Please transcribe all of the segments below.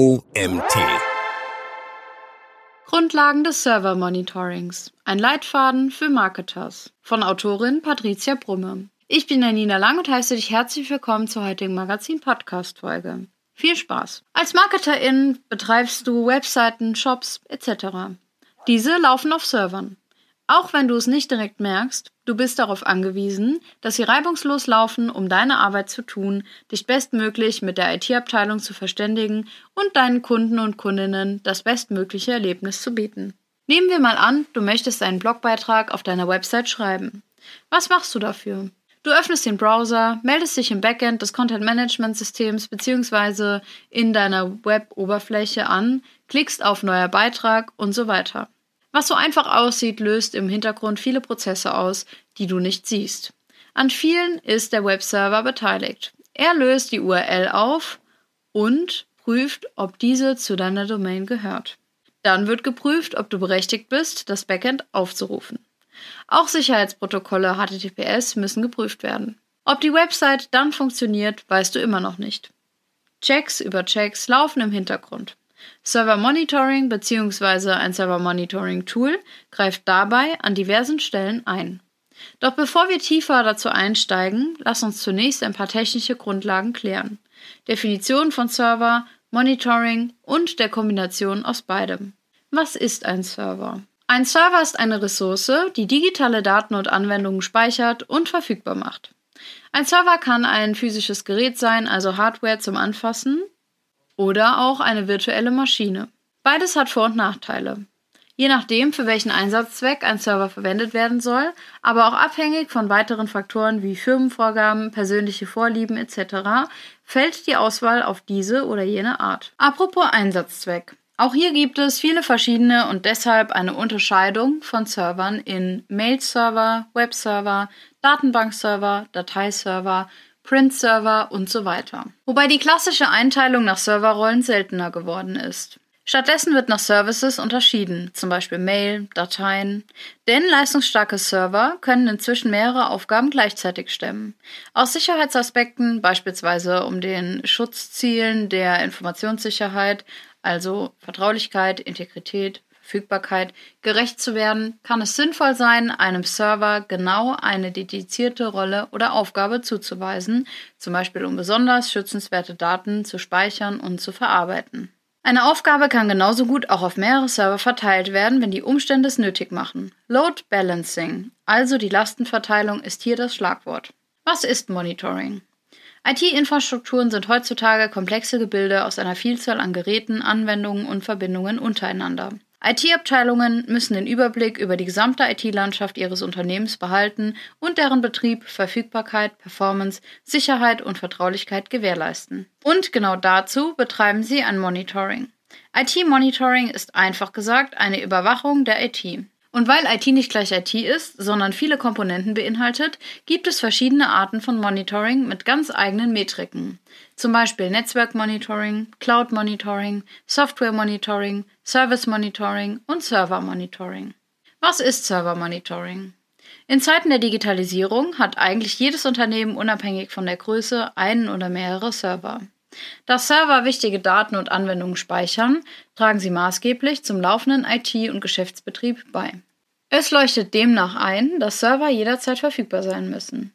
OMT. Grundlagen des Server Monitorings. Ein Leitfaden für Marketers. Von Autorin Patricia Brumme. Ich bin Janina Lang und heiße dich herzlich willkommen zur heutigen Magazin-Podcast-Folge. Viel Spaß! Als Marketerin betreibst du Webseiten, Shops etc. Diese laufen auf Servern. Auch wenn du es nicht direkt merkst, du bist darauf angewiesen, dass sie reibungslos laufen, um deine Arbeit zu tun, dich bestmöglich mit der IT-Abteilung zu verständigen und deinen Kunden und Kundinnen das bestmögliche Erlebnis zu bieten. Nehmen wir mal an, du möchtest einen Blogbeitrag auf deiner Website schreiben. Was machst du dafür? Du öffnest den Browser, meldest dich im Backend des Content Management Systems bzw. in deiner Web-Oberfläche an, klickst auf Neuer Beitrag und so weiter. Was so einfach aussieht, löst im Hintergrund viele Prozesse aus, die du nicht siehst. An vielen ist der Webserver beteiligt. Er löst die URL auf und prüft, ob diese zu deiner Domain gehört. Dann wird geprüft, ob du berechtigt bist, das Backend aufzurufen. Auch Sicherheitsprotokolle HTTPS müssen geprüft werden. Ob die Website dann funktioniert, weißt du immer noch nicht. Checks über Checks laufen im Hintergrund. Server Monitoring bzw. ein Server Monitoring Tool greift dabei an diversen Stellen ein. Doch bevor wir tiefer dazu einsteigen, lass uns zunächst ein paar technische Grundlagen klären. Definition von Server, Monitoring und der Kombination aus beidem. Was ist ein Server? Ein Server ist eine Ressource, die digitale Daten und Anwendungen speichert und verfügbar macht. Ein Server kann ein physisches Gerät sein, also Hardware zum Anfassen, oder auch eine virtuelle Maschine. Beides hat Vor- und Nachteile. Je nachdem, für welchen Einsatzzweck ein Server verwendet werden soll, aber auch abhängig von weiteren Faktoren wie Firmenvorgaben, persönliche Vorlieben etc., fällt die Auswahl auf diese oder jene Art. Apropos Einsatzzweck. Auch hier gibt es viele verschiedene und deshalb eine Unterscheidung von Servern in Mail-Server, Web-Server, Datenbank-Server, Dateiserver, Print-Server und so weiter. Wobei die klassische Einteilung nach Serverrollen seltener geworden ist. Stattdessen wird nach Services unterschieden, zum Beispiel Mail, Dateien, denn leistungsstarke Server können inzwischen mehrere Aufgaben gleichzeitig stemmen. Aus Sicherheitsaspekten, beispielsweise um den Schutzzielen der Informationssicherheit, also Vertraulichkeit, Integrität, Verfügbarkeit gerecht zu werden, kann es sinnvoll sein, einem Server genau eine dedizierte Rolle oder Aufgabe zuzuweisen, zum Beispiel um besonders schützenswerte Daten zu speichern und zu verarbeiten. Eine Aufgabe kann genauso gut auch auf mehrere Server verteilt werden, wenn die Umstände es nötig machen. Load Balancing, also die Lastenverteilung, ist hier das Schlagwort. Was ist Monitoring? IT-Infrastrukturen sind heutzutage komplexe Gebilde aus einer Vielzahl an Geräten, Anwendungen und Verbindungen untereinander. IT-Abteilungen müssen den Überblick über die gesamte IT-Landschaft ihres Unternehmens behalten und deren Betrieb, Verfügbarkeit, Performance, Sicherheit und Vertraulichkeit gewährleisten. Und genau dazu betreiben sie ein Monitoring. IT-Monitoring ist einfach gesagt eine Überwachung der IT. Und weil IT nicht gleich IT ist, sondern viele Komponenten beinhaltet, gibt es verschiedene Arten von Monitoring mit ganz eigenen Metriken. Zum Beispiel Netzwerk Monitoring, Cloud Monitoring, Software Monitoring, Service Monitoring und Server Monitoring. Was ist Server Monitoring? In Zeiten der Digitalisierung hat eigentlich jedes Unternehmen unabhängig von der Größe einen oder mehrere Server. Da Server wichtige Daten und Anwendungen speichern, tragen sie maßgeblich zum laufenden IT- und Geschäftsbetrieb bei. Es leuchtet demnach ein, dass Server jederzeit verfügbar sein müssen.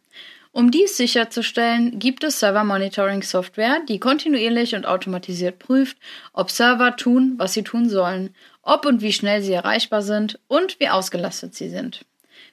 Um dies sicherzustellen, gibt es Server-Monitoring-Software, die kontinuierlich und automatisiert prüft, ob Server tun, was sie tun sollen, ob und wie schnell sie erreichbar sind und wie ausgelastet sie sind.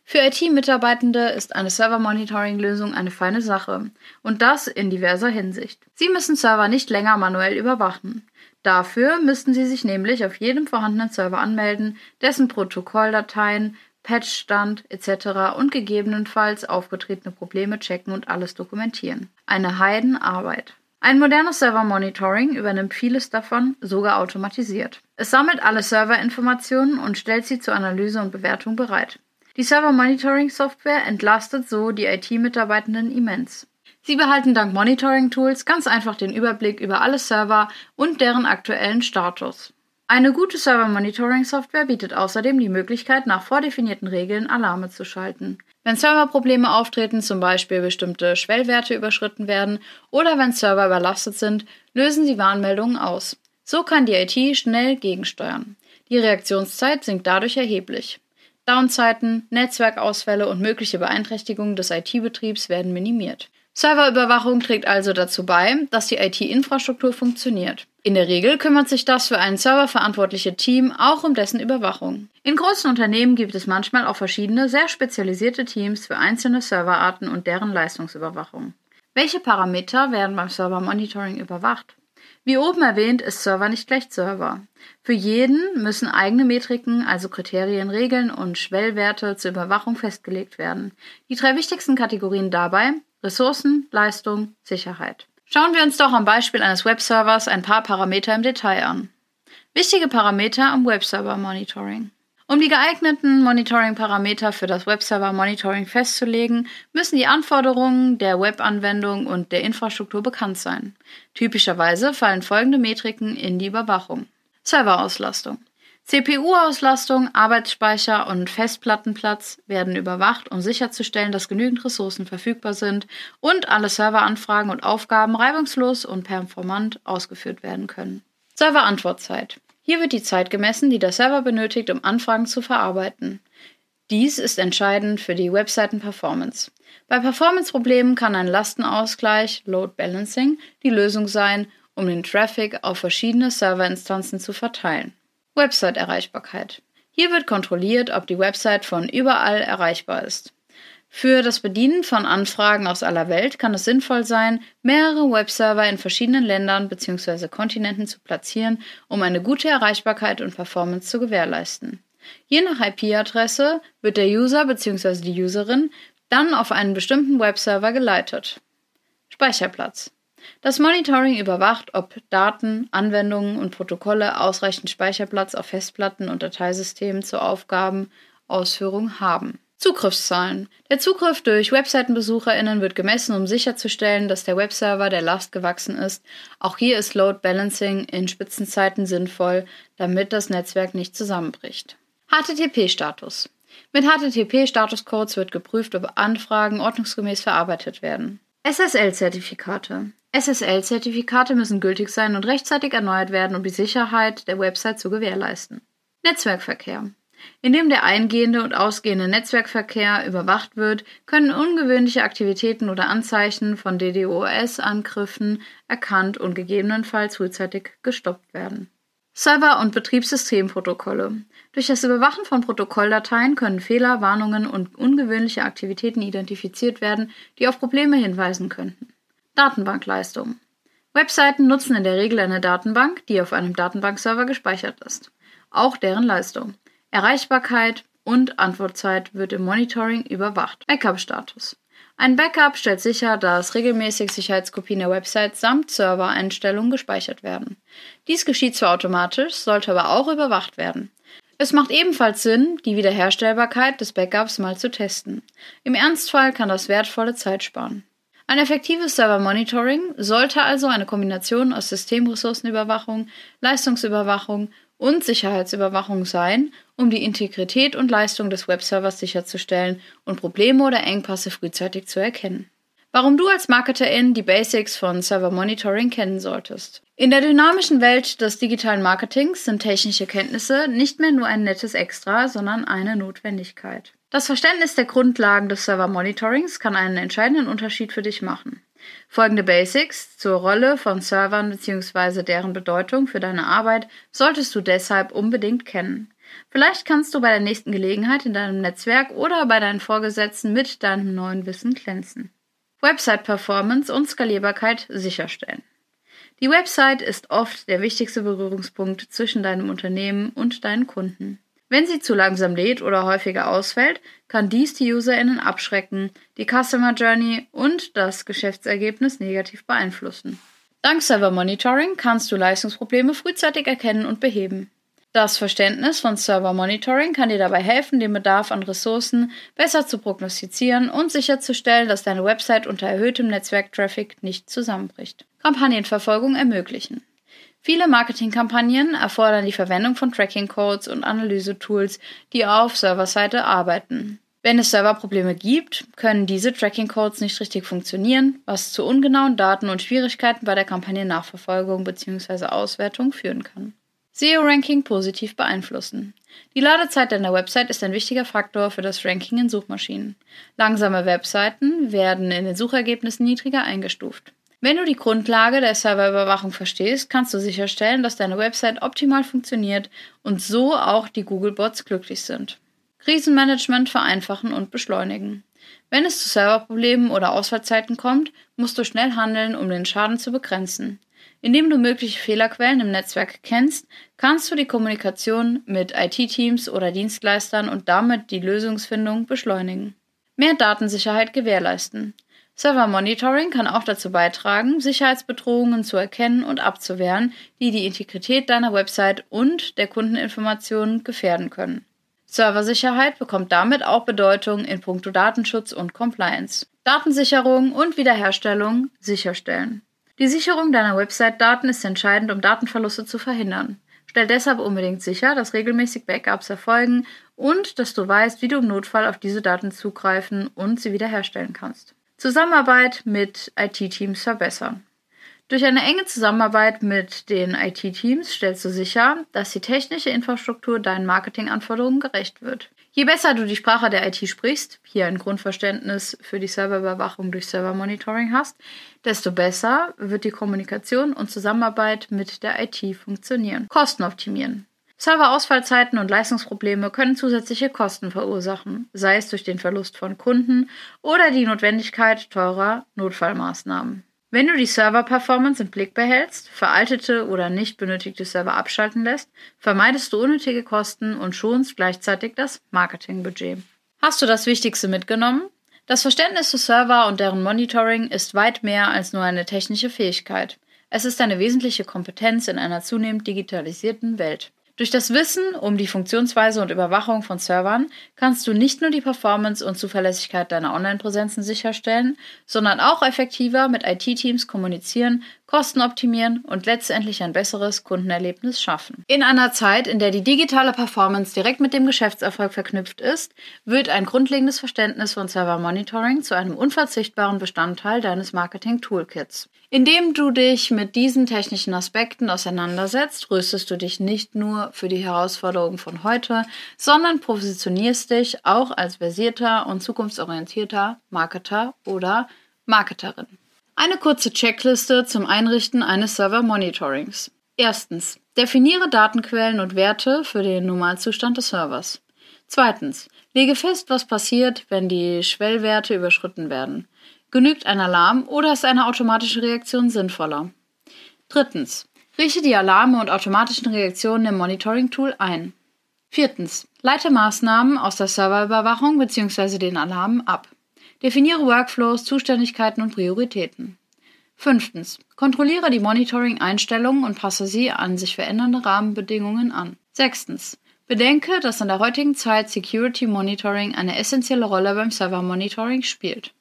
Für IT-Mitarbeitende ist eine Server-Monitoring-Lösung eine feine Sache und das in diverser Hinsicht. Sie müssen Server nicht länger manuell überwachen. Dafür müssten Sie sich nämlich auf jedem vorhandenen Server anmelden, dessen Protokolldateien, Patchstand etc. und gegebenenfalls aufgetretene Probleme checken und alles dokumentieren. Eine Heidenarbeit. Ein modernes Server-Monitoring übernimmt vieles davon, sogar automatisiert. Es sammelt alle Serverinformationen und stellt sie zur Analyse und Bewertung bereit. Die Server-Monitoring-Software entlastet so die IT-Mitarbeitenden immens. Sie behalten dank Monitoring-Tools ganz einfach den Überblick über alle Server und deren aktuellen Status. Eine gute Server-Monitoring-Software bietet außerdem die Möglichkeit, nach vordefinierten Regeln Alarme zu schalten. Wenn Serverprobleme auftreten, zum Beispiel bestimmte Schwellwerte überschritten werden oder wenn Server überlastet sind, lösen sie Warnmeldungen aus. So kann die IT schnell gegensteuern. Die Reaktionszeit sinkt dadurch erheblich. Downzeiten, Netzwerkausfälle und mögliche Beeinträchtigungen des IT-Betriebs werden minimiert. Serverüberwachung trägt also dazu bei, dass die IT-Infrastruktur funktioniert. In der Regel kümmert sich das für einen Server verantwortliche Team auch um dessen Überwachung. In großen Unternehmen gibt es manchmal auch verschiedene sehr spezialisierte Teams für einzelne Serverarten und deren Leistungsüberwachung. Welche Parameter werden beim Server Monitoring überwacht? Wie oben erwähnt, ist Server nicht gleich Server. Für jeden müssen eigene Metriken, also Kriterien, Regeln und Schwellwerte zur Überwachung festgelegt werden. Die drei wichtigsten Kategorien dabei Ressourcen, Leistung, Sicherheit. Schauen wir uns doch am Beispiel eines Webservers ein paar Parameter im Detail an. Wichtige Parameter am Webserver Monitoring. Um die geeigneten Monitoring-Parameter für das Webserver-Monitoring festzulegen, müssen die Anforderungen der Webanwendung und der Infrastruktur bekannt sein. Typischerweise fallen folgende Metriken in die Überwachung. Serverauslastung. CPU-Auslastung, Arbeitsspeicher und Festplattenplatz werden überwacht, um sicherzustellen, dass genügend Ressourcen verfügbar sind und alle Serveranfragen und Aufgaben reibungslos und performant ausgeführt werden können. Serverantwortzeit. Hier wird die Zeit gemessen, die der Server benötigt, um Anfragen zu verarbeiten. Dies ist entscheidend für die Webseiten-Performance. Bei Performance-Problemen kann ein Lastenausgleich, Load Balancing, die Lösung sein, um den Traffic auf verschiedene Serverinstanzen zu verteilen. Website-Erreichbarkeit. Hier wird kontrolliert, ob die Website von überall erreichbar ist. Für das Bedienen von Anfragen aus aller Welt kann es sinnvoll sein, mehrere Webserver in verschiedenen Ländern bzw. Kontinenten zu platzieren, um eine gute Erreichbarkeit und Performance zu gewährleisten. Je nach IP-Adresse wird der User bzw. die Userin dann auf einen bestimmten Webserver geleitet. Speicherplatz. Das Monitoring überwacht, ob Daten, Anwendungen und Protokolle ausreichend Speicherplatz auf Festplatten und Dateisystemen zur Aufgabenausführung haben. Zugriffszahlen. Der Zugriff durch Webseitenbesucherinnen wird gemessen, um sicherzustellen, dass der Webserver der Last gewachsen ist. Auch hier ist Load Balancing in Spitzenzeiten sinnvoll, damit das Netzwerk nicht zusammenbricht. HTTP-Status. Mit HTTP-Statuscodes wird geprüft, ob Anfragen ordnungsgemäß verarbeitet werden. SSL-Zertifikate. SSL-Zertifikate müssen gültig sein und rechtzeitig erneuert werden, um die Sicherheit der Website zu gewährleisten. Netzwerkverkehr. Indem der eingehende und ausgehende Netzwerkverkehr überwacht wird, können ungewöhnliche Aktivitäten oder Anzeichen von DDoS-Angriffen erkannt und gegebenenfalls frühzeitig gestoppt werden. Server- und Betriebssystemprotokolle. Durch das Überwachen von Protokolldateien können Fehler, Warnungen und ungewöhnliche Aktivitäten identifiziert werden, die auf Probleme hinweisen könnten. Datenbankleistung. Webseiten nutzen in der Regel eine Datenbank, die auf einem Datenbankserver gespeichert ist. Auch deren Leistung. Erreichbarkeit und Antwortzeit wird im Monitoring überwacht. Backup-Status. Ein Backup stellt sicher, dass regelmäßig Sicherheitskopien der Website samt Servereinstellungen gespeichert werden. Dies geschieht zwar automatisch, sollte aber auch überwacht werden. Es macht ebenfalls Sinn, die Wiederherstellbarkeit des Backups mal zu testen. Im Ernstfall kann das wertvolle Zeit sparen. Ein effektives Server-Monitoring sollte also eine Kombination aus Systemressourcenüberwachung, Leistungsüberwachung und Sicherheitsüberwachung sein, um die Integrität und Leistung des Webservers sicherzustellen und Probleme oder Engpässe frühzeitig zu erkennen. Warum du als Marketerin die Basics von Server Monitoring kennen solltest. In der dynamischen Welt des digitalen Marketings sind technische Kenntnisse nicht mehr nur ein nettes Extra, sondern eine Notwendigkeit. Das Verständnis der Grundlagen des Server Monitorings kann einen entscheidenden Unterschied für dich machen. Folgende Basics zur Rolle von Servern bzw. deren Bedeutung für deine Arbeit solltest du deshalb unbedingt kennen. Vielleicht kannst du bei der nächsten Gelegenheit in deinem Netzwerk oder bei deinen Vorgesetzten mit deinem neuen Wissen glänzen. Website Performance und Skalierbarkeit sicherstellen. Die Website ist oft der wichtigste Berührungspunkt zwischen deinem Unternehmen und deinen Kunden. Wenn sie zu langsam lädt oder häufiger ausfällt, kann dies die UserInnen abschrecken, die Customer Journey und das Geschäftsergebnis negativ beeinflussen. Dank Server Monitoring kannst du Leistungsprobleme frühzeitig erkennen und beheben. Das Verständnis von Server Monitoring kann dir dabei helfen, den Bedarf an Ressourcen besser zu prognostizieren und sicherzustellen, dass deine Website unter erhöhtem Netzwerktraffic nicht zusammenbricht. Kampagnenverfolgung ermöglichen. Viele Marketingkampagnen erfordern die Verwendung von Tracking-Codes und Analysetools, die auf Serverseite arbeiten. Wenn es Serverprobleme gibt, können diese Tracking-Codes nicht richtig funktionieren, was zu ungenauen Daten und Schwierigkeiten bei der Kampagnennachverfolgung bzw. Auswertung führen kann. SEO-Ranking positiv beeinflussen. Die Ladezeit deiner Website ist ein wichtiger Faktor für das Ranking in Suchmaschinen. Langsame Webseiten werden in den Suchergebnissen niedriger eingestuft. Wenn du die Grundlage der Serverüberwachung verstehst, kannst du sicherstellen, dass deine Website optimal funktioniert und so auch die Googlebots glücklich sind. Krisenmanagement vereinfachen und beschleunigen. Wenn es zu Serverproblemen oder Ausfallzeiten kommt, musst du schnell handeln, um den Schaden zu begrenzen. Indem du mögliche Fehlerquellen im Netzwerk kennst, kannst du die Kommunikation mit IT-Teams oder Dienstleistern und damit die Lösungsfindung beschleunigen. Mehr Datensicherheit gewährleisten. Server Monitoring kann auch dazu beitragen, Sicherheitsbedrohungen zu erkennen und abzuwehren, die die Integrität deiner Website und der Kundeninformationen gefährden können. Serversicherheit bekommt damit auch Bedeutung in puncto Datenschutz und Compliance. Datensicherung und Wiederherstellung sicherstellen. Die Sicherung deiner Website-Daten ist entscheidend, um Datenverluste zu verhindern. Stell deshalb unbedingt sicher, dass regelmäßig Backups erfolgen und dass du weißt, wie du im Notfall auf diese Daten zugreifen und sie wiederherstellen kannst. Zusammenarbeit mit IT-Teams verbessern. Durch eine enge Zusammenarbeit mit den IT-Teams stellst du sicher, dass die technische Infrastruktur deinen Marketinganforderungen gerecht wird. Je besser du die Sprache der IT sprichst, hier ein Grundverständnis für die Serverüberwachung durch Servermonitoring hast, desto besser wird die Kommunikation und Zusammenarbeit mit der IT funktionieren. Kosten optimieren. Serverausfallzeiten und Leistungsprobleme können zusätzliche Kosten verursachen, sei es durch den Verlust von Kunden oder die Notwendigkeit teurer Notfallmaßnahmen. Wenn du die Server-Performance im Blick behältst, veraltete oder nicht benötigte Server abschalten lässt, vermeidest du unnötige Kosten und schonst gleichzeitig das Marketingbudget. Hast du das Wichtigste mitgenommen? Das Verständnis zu Server und deren Monitoring ist weit mehr als nur eine technische Fähigkeit. Es ist eine wesentliche Kompetenz in einer zunehmend digitalisierten Welt. Durch das Wissen um die Funktionsweise und Überwachung von Servern kannst du nicht nur die Performance und Zuverlässigkeit deiner Online-Präsenzen sicherstellen, sondern auch effektiver mit IT-Teams kommunizieren, Kosten optimieren und letztendlich ein besseres Kundenerlebnis schaffen. In einer Zeit, in der die digitale Performance direkt mit dem Geschäftserfolg verknüpft ist, wird ein grundlegendes Verständnis von Server Monitoring zu einem unverzichtbaren Bestandteil deines Marketing-Toolkits. Indem du dich mit diesen technischen Aspekten auseinandersetzt, rüstest du dich nicht nur für die Herausforderungen von heute, sondern positionierst dich auch als versierter und zukunftsorientierter Marketer oder Marketerin. Eine kurze Checkliste zum Einrichten eines Server-Monitorings. Erstens. Definiere Datenquellen und Werte für den Normalzustand des Servers. Zweitens. Lege fest, was passiert, wenn die Schwellwerte überschritten werden. Genügt ein Alarm oder ist eine automatische Reaktion sinnvoller? Drittens. Richte die Alarme und automatischen Reaktionen im Monitoring-Tool ein. Viertens. Leite Maßnahmen aus der Serverüberwachung bzw. den Alarmen ab. Definiere Workflows, Zuständigkeiten und Prioritäten. Fünftens. Kontrolliere die Monitoring-Einstellungen und passe sie an sich verändernde Rahmenbedingungen an. Sechstens. Bedenke, dass in der heutigen Zeit Security Monitoring eine essentielle Rolle beim Server Monitoring spielt.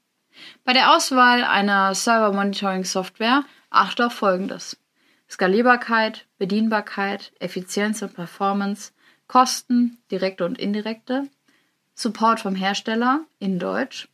Bei der Auswahl einer Server Monitoring Software achte auf Folgendes. Skalierbarkeit, Bedienbarkeit, Effizienz und Performance, Kosten, direkte und indirekte, Support vom Hersteller in Deutsch,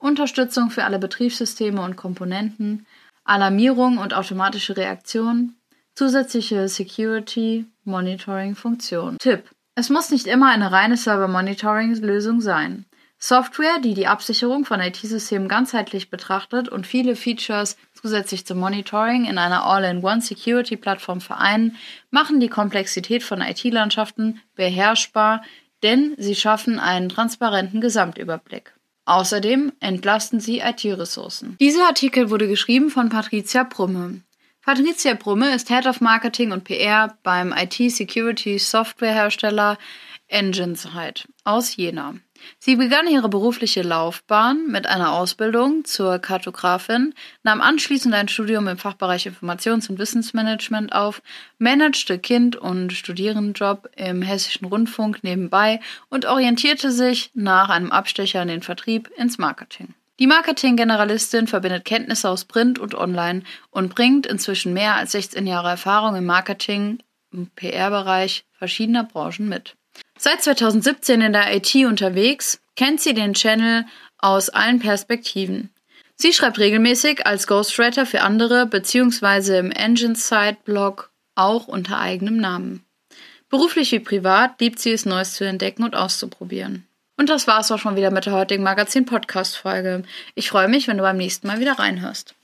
Unterstützung für alle Betriebssysteme und Komponenten, Alarmierung und automatische Reaktion, zusätzliche Security Monitoring Funktion. Tipp: Es muss nicht immer eine reine Server Monitoring Lösung sein. Software, die die Absicherung von IT-Systemen ganzheitlich betrachtet und viele Features zusätzlich zum Monitoring in einer All-in-One Security-Plattform vereinen, machen die Komplexität von IT-Landschaften beherrschbar, denn sie schaffen einen transparenten Gesamtüberblick. Außerdem entlasten sie IT-Ressourcen. Dieser Artikel wurde geschrieben von Patricia Brumme. Patricia Brumme ist Head of Marketing und PR beim IT-Security-Softwarehersteller Engineside aus Jena. Sie begann ihre berufliche Laufbahn mit einer Ausbildung zur Kartografin, nahm anschließend ein Studium im Fachbereich Informations- und Wissensmanagement auf, managte Kind- und Studierendenjob im Hessischen Rundfunk nebenbei und orientierte sich nach einem Abstecher in den Vertrieb ins Marketing. Die Marketing-Generalistin verbindet Kenntnisse aus Print und Online und bringt inzwischen mehr als 16 Jahre Erfahrung im Marketing- und PR-Bereich verschiedener Branchen mit. Seit 2017 in der IT unterwegs, kennt sie den Channel aus allen Perspektiven. Sie schreibt regelmäßig als Ghostwriter für andere bzw. im Engine Side Blog auch unter eigenem Namen. Beruflich wie privat liebt sie es, Neues zu entdecken und auszuprobieren. Und das war's auch schon wieder mit der heutigen Magazin-Podcast-Folge. Ich freue mich, wenn du beim nächsten Mal wieder reinhörst.